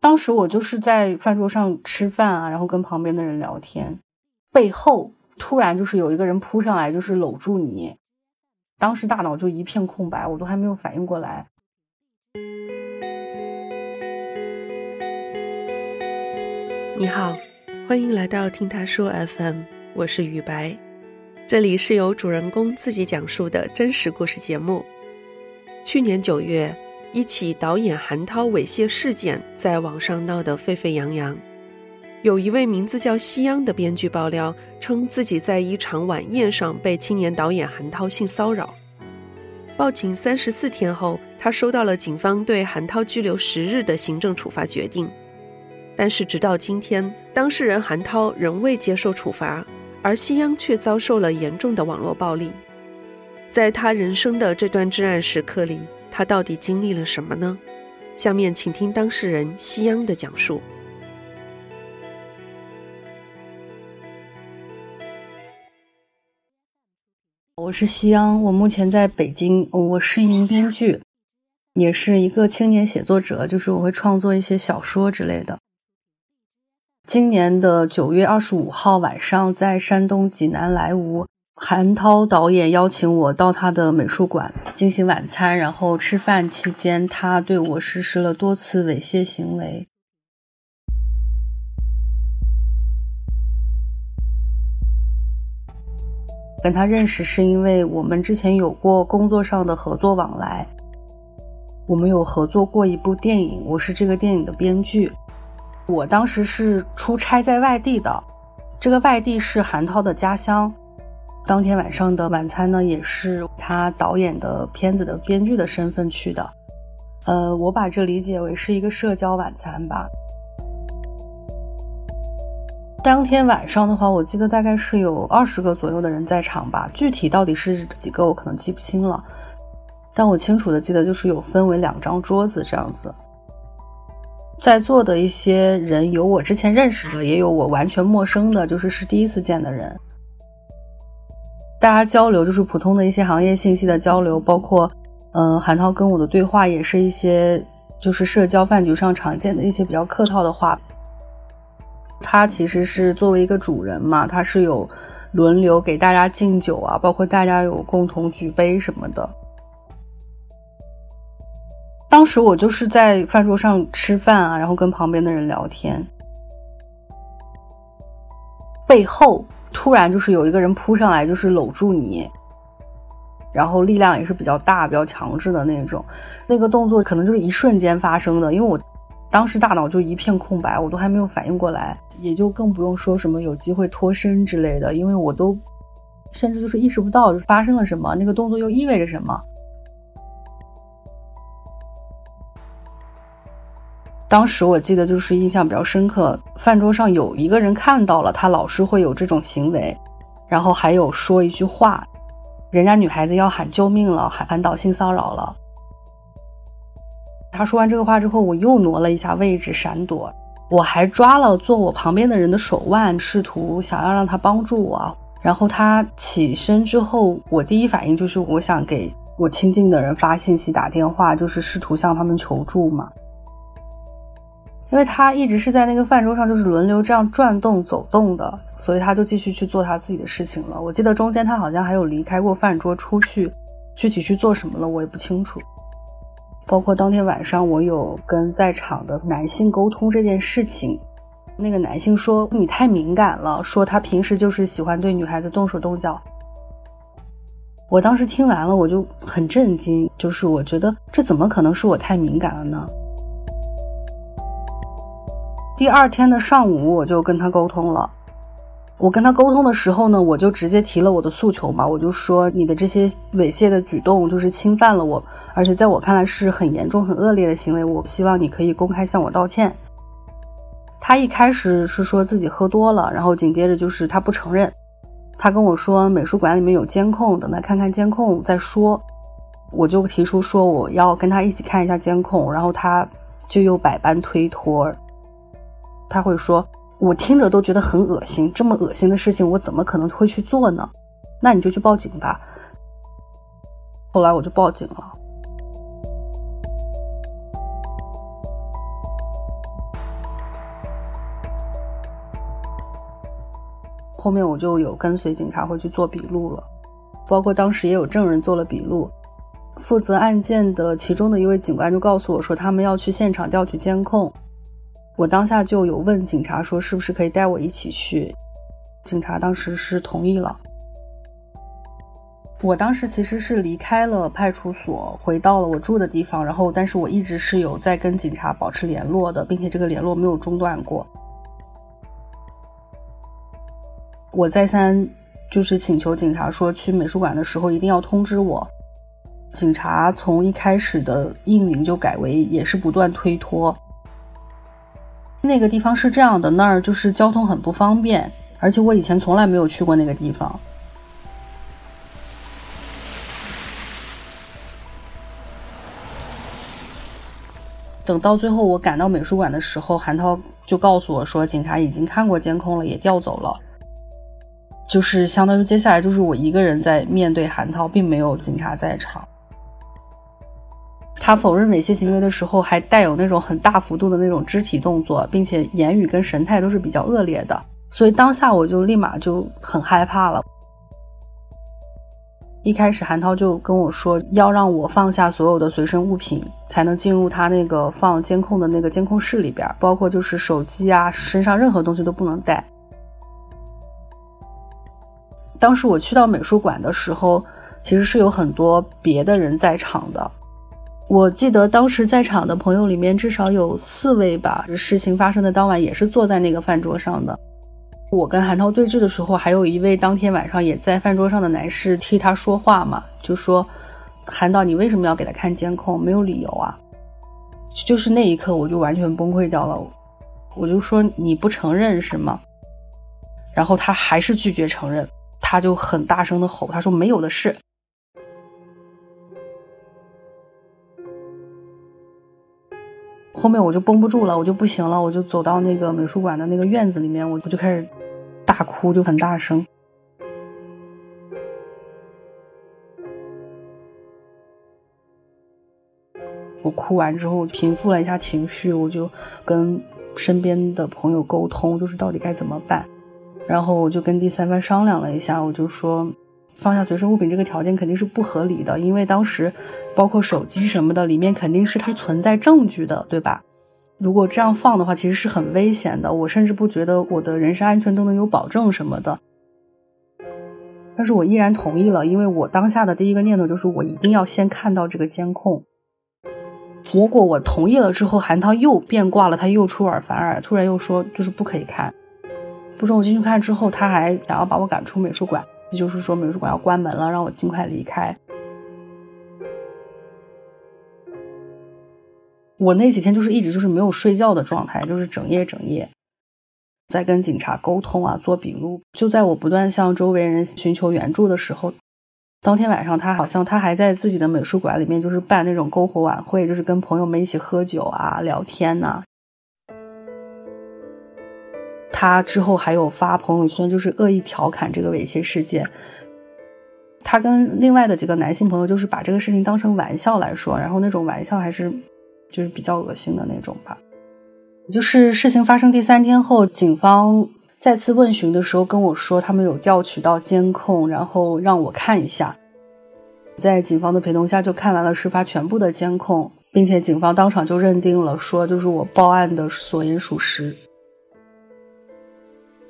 当时我就是在饭桌上吃饭啊，然后跟旁边的人聊天，背后突然就是有一个人扑上来，就是搂住你，当时大脑就一片空白，我都还没有反应过来。你好，欢迎来到听他说 FM，我是雨白，这里是由主人公自己讲述的真实故事节目。去年九月。一起导演韩涛猥亵事件在网上闹得沸沸扬扬，有一位名字叫西央的编剧爆料称自己在一场晚宴上被青年导演韩涛性骚扰，报警三十四天后，他收到了警方对韩涛拘留十日的行政处罚决定，但是直到今天，当事人韩涛仍未接受处罚，而西央却遭受了严重的网络暴力，在他人生的这段至暗时刻里。他到底经历了什么呢？下面请听当事人西央的讲述。我是西央，我目前在北京，我是一名编剧，也是一个青年写作者，就是我会创作一些小说之类的。今年的九月二十五号晚上，在山东济南莱芜。韩涛导演邀请我到他的美术馆进行晚餐，然后吃饭期间，他对我实施了多次猥亵行为。跟他认识是因为我们之前有过工作上的合作往来，我们有合作过一部电影，我是这个电影的编剧。我当时是出差在外地的，这个外地是韩涛的家乡。当天晚上的晚餐呢，也是他导演的片子的编剧的身份去的。呃，我把这理解为是一个社交晚餐吧。当天晚上的话，我记得大概是有二十个左右的人在场吧，具体到底是几个我可能记不清了，但我清楚的记得就是有分为两张桌子这样子，在座的一些人有我之前认识的，也有我完全陌生的，就是是第一次见的人。大家交流就是普通的一些行业信息的交流，包括，嗯，韩涛跟我的对话也是一些就是社交饭局上常见的一些比较客套的话。他其实是作为一个主人嘛，他是有轮流给大家敬酒啊，包括大家有共同举杯什么的。当时我就是在饭桌上吃饭啊，然后跟旁边的人聊天，背后。突然就是有一个人扑上来，就是搂住你，然后力量也是比较大、比较强制的那种。那个动作可能就是一瞬间发生的，因为我当时大脑就一片空白，我都还没有反应过来，也就更不用说什么有机会脱身之类的，因为我都甚至就是意识不到就发生了什么，那个动作又意味着什么。当时我记得就是印象比较深刻，饭桌上有一个人看到了他老是会有这种行为，然后还有说一句话，人家女孩子要喊救命了，喊喊导性骚扰了。他说完这个话之后，我又挪了一下位置闪躲，我还抓了坐我旁边的人的手腕，试图想要让他帮助我。然后他起身之后，我第一反应就是我想给我亲近的人发信息、打电话，就是试图向他们求助嘛。因为他一直是在那个饭桌上，就是轮流这样转动、走动的，所以他就继续去做他自己的事情了。我记得中间他好像还有离开过饭桌出去，具体去做什么了我也不清楚。包括当天晚上我有跟在场的男性沟通这件事情，那个男性说你太敏感了，说他平时就是喜欢对女孩子动手动脚。我当时听完了我就很震惊，就是我觉得这怎么可能是我太敏感了呢？第二天的上午，我就跟他沟通了。我跟他沟通的时候呢，我就直接提了我的诉求嘛，我就说你的这些猥亵的举动就是侵犯了我，而且在我看来是很严重、很恶劣的行为。我希望你可以公开向我道歉。他一开始是说自己喝多了，然后紧接着就是他不承认。他跟我说美术馆里面有监控，等他看看监控再说。我就提出说我要跟他一起看一下监控，然后他就又百般推脱。他会说我听着都觉得很恶心这么恶心的事情我怎么可能会去做呢？那你就去报警吧。后来我就报警了。后面我就有跟随警察回去做笔录了包括当时也有证人做了笔录。负责案件的其中的一位警官就告诉我说他们要去现场调取监控我当下就有问警察说，是不是可以带我一起去？警察当时是同意了。我当时其实是离开了派出所，回到了我住的地方，然后但是我一直是有在跟警察保持联络的，并且这个联络没有中断过。我再三就是请求警察说，去美术馆的时候一定要通知我。警察从一开始的应允就改为也是不断推脱。那个地方是这样的，那儿就是交通很不方便，而且我以前从来没有去过那个地方。等到最后我赶到美术馆的时候，韩涛就告诉我说，警察已经看过监控了，也调走了。就是相当于接下来就是我一个人在面对韩涛，并没有警察在场。他否认猥亵行为的时候，还带有那种很大幅度的那种肢体动作，并且言语跟神态都是比较恶劣的。所以当下我就立马就很害怕了。一开始韩涛就跟我说，要让我放下所有的随身物品，才能进入他那个放监控的那个监控室里边，包括就是手机啊，身上任何东西都不能带。当时我去到美术馆的时候，其实是有很多别的人在场的。我记得当时在场的朋友里面，至少有四位吧，事情发生的当晚也是坐在那个饭桌上的。我跟韩涛对峙的时候，还有一位当天晚上也在饭桌上的男士替他说话嘛，就说：“韩导，你为什么要给他看监控？没有理由啊！”就是那一刻，我就完全崩溃掉了。我就说：“你不承认是吗？”然后他还是拒绝承认，他就很大声的吼：“他说没有的事。”后面我就绷不住了，我就不行了，我就走到那个美术馆的那个院子里面，我我就开始大哭，就很大声。我哭完之后平复了一下情绪，我就跟身边的朋友沟通，就是到底该怎么办。然后我就跟第三方商量了一下，我就说放下随身物品这个条件肯定是不合理的，因为当时。包括手机什么的，里面肯定是它存在证据的，对吧？如果这样放的话，其实是很危险的。我甚至不觉得我的人身安全都能有保证什么的。但是我依然同意了，因为我当下的第一个念头就是我一定要先看到这个监控。结果我同意了之后，韩涛又变卦了，他又出尔反尔，突然又说就是不可以看。不准我进去看之后，他还想要把我赶出美术馆，就是说美术馆要关门了，让我尽快离开。我那几天就是一直就是没有睡觉的状态，就是整夜整夜在跟警察沟通啊，做笔录。就在我不断向周围人寻求援助的时候，当天晚上他好像他还在自己的美术馆里面，就是办那种篝火晚会，就是跟朋友们一起喝酒啊、聊天呐。他之后还有发朋友圈，就是恶意调侃这个猥亵事件。他跟另外的几个男性朋友，就是把这个事情当成玩笑来说，然后那种玩笑还是。就是比较恶心的那种吧。就是事情发生第三天后，警方再次问询的时候跟我说，他们有调取到监控，然后让我看一下。在警方的陪同下，就看完了事发全部的监控，并且警方当场就认定了，说就是我报案的所言属实。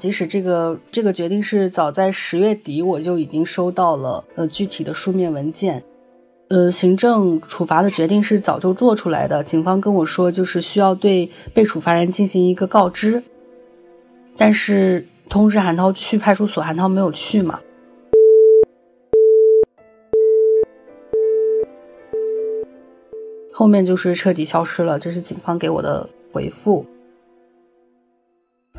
即使这个这个决定是早在十月底我就已经收到了呃具体的书面文件。呃，行政处罚的决定是早就做出来的。警方跟我说，就是需要对被处罚人进行一个告知，但是通知韩涛去派出所，韩涛没有去嘛。后面就是彻底消失了，这是警方给我的回复。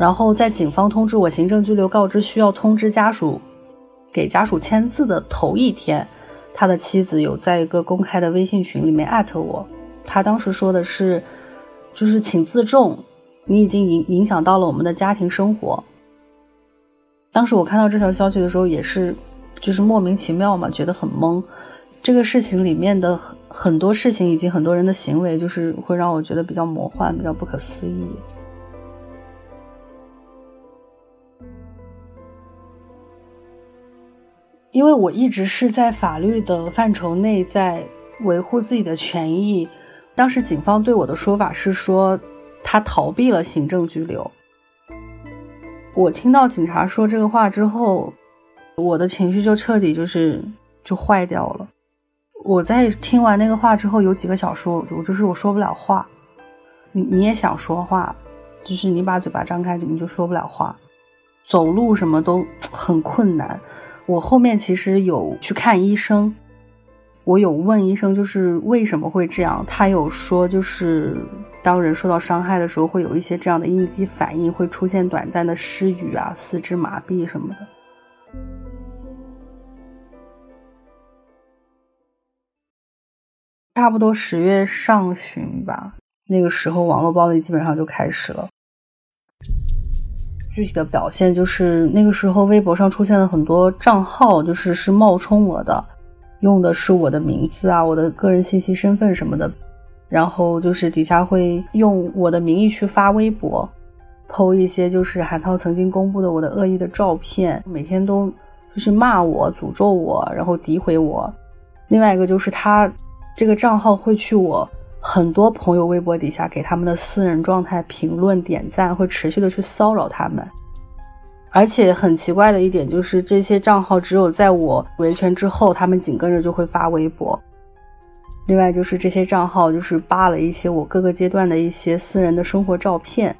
然后在警方通知我行政拘留告知需要通知家属，给家属签字的头一天。他的妻子有在一个公开的微信群里面艾特我，他当时说的是，就是请自重，你已经影影响到了我们的家庭生活。当时我看到这条消息的时候，也是就是莫名其妙嘛，觉得很懵。这个事情里面的很很多事情以及很多人的行为，就是会让我觉得比较魔幻，比较不可思议。因为我一直是在法律的范畴内，在维护自己的权益。当时警方对我的说法是说，他逃避了行政拘留。我听到警察说这个话之后，我的情绪就彻底就是就坏掉了。我在听完那个话之后，有几个小时，我就是我说不了话。你你也想说话，就是你把嘴巴张开，你就说不了话，走路什么都很困难。我后面其实有去看医生，我有问医生，就是为什么会这样？他有说，就是当人受到伤害的时候，会有一些这样的应激反应，会出现短暂的失语啊、四肢麻痹什么的。差不多十月上旬吧，那个时候网络暴力基本上就开始了。具体的表现就是那个时候微博上出现了很多账号，就是是冒充我的，用的是我的名字啊、我的个人信息、身份什么的，然后就是底下会用我的名义去发微博，剖一些就是韩涛曾经公布的我的恶意的照片，每天都就是骂我、诅咒我，然后诋毁我。另外一个就是他。这个账号会去我很多朋友微博底下给他们的私人状态评论点赞，会持续的去骚扰他们。而且很奇怪的一点就是，这些账号只有在我维权之后，他们紧跟着就会发微博。另外就是这些账号就是扒了一些我各个阶段的一些私人的生活照片，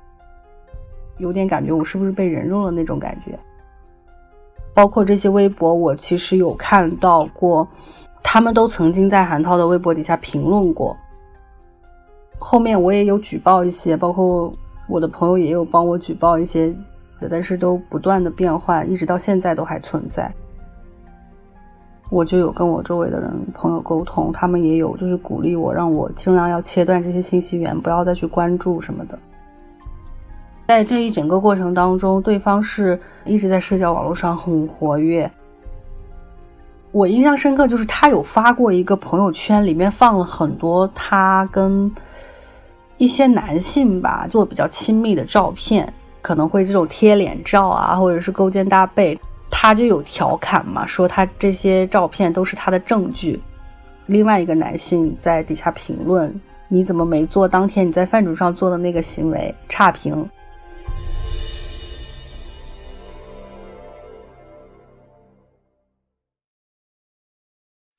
有点感觉我是不是被人肉了那种感觉。包括这些微博，我其实有看到过。他们都曾经在韩涛的微博底下评论过，后面我也有举报一些，包括我的朋友也有帮我举报一些，但是都不断的变换，一直到现在都还存在。我就有跟我周围的人朋友沟通，他们也有就是鼓励我，让我尽量要切断这些信息源，不要再去关注什么的。在这一整个过程当中，对方是一直在社交网络上很活跃。我印象深刻，就是他有发过一个朋友圈，里面放了很多他跟一些男性吧做比较亲密的照片，可能会这种贴脸照啊，或者是勾肩搭背，他就有调侃嘛，说他这些照片都是他的证据。另外一个男性在底下评论：“你怎么没做当天你在饭桌上做的那个行为？”差评。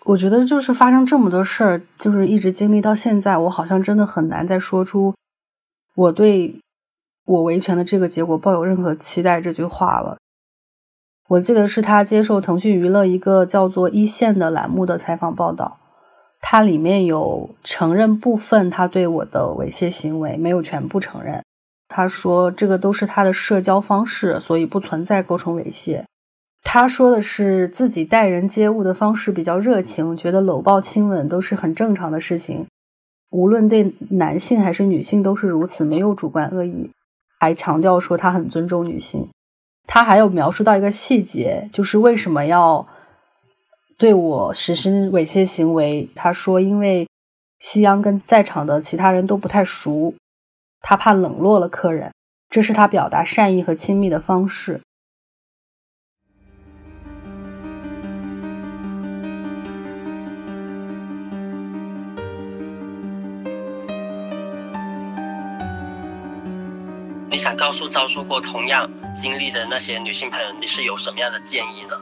我觉得就是发生这么多事儿，就是一直经历到现在，我好像真的很难再说出我对我维权的这个结果抱有任何期待这句话了。我记得是他接受腾讯娱乐一个叫做“一线”的栏目的采访报道，他里面有承认部分他对我的猥亵行为，没有全部承认。他说这个都是他的社交方式，所以不存在构成猥亵。他说的是自己待人接物的方式比较热情，觉得搂抱亲吻都是很正常的事情，无论对男性还是女性都是如此，没有主观恶意。还强调说他很尊重女性。他还有描述到一个细节，就是为什么要对我实施猥亵行为。他说，因为夕阳跟在场的其他人都不太熟，他怕冷落了客人，这是他表达善意和亲密的方式。想告诉遭受过同样经历的那些女性朋友，你是有什么样的建议呢？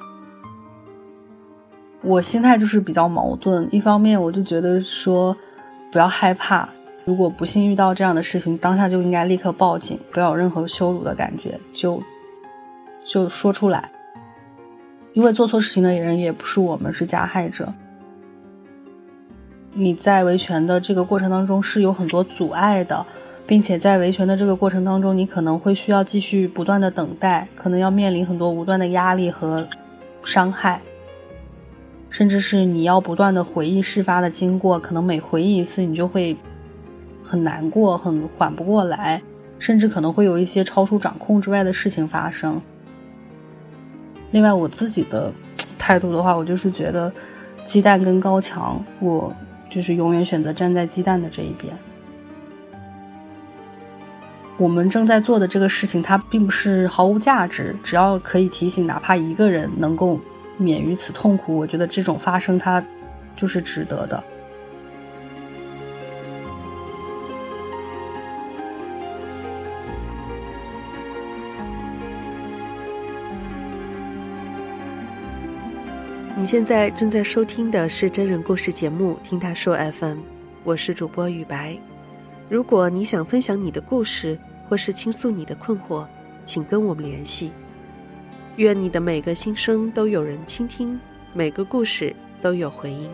我心态就是比较矛盾，一方面我就觉得说不要害怕，如果不幸遇到这样的事情，当下就应该立刻报警，不要有任何羞辱的感觉，就就说出来，因为做错事情的人也不是我们，是加害者。你在维权的这个过程当中是有很多阻碍的。并且在维权的这个过程当中，你可能会需要继续不断的等待，可能要面临很多无端的压力和伤害，甚至是你要不断的回忆事发的经过，可能每回忆一次，你就会很难过，很缓不过来，甚至可能会有一些超出掌控之外的事情发生。另外，我自己的态度的话，我就是觉得鸡蛋跟高墙，我就是永远选择站在鸡蛋的这一边。我们正在做的这个事情，它并不是毫无价值。只要可以提醒哪怕一个人，能够免于此痛苦，我觉得这种发生它就是值得的。你现在正在收听的是真人故事节目《听他说 FM》，我是主播雨白。如果你想分享你的故事，或是倾诉你的困惑，请跟我们联系。愿你的每个心声都有人倾听，每个故事都有回音。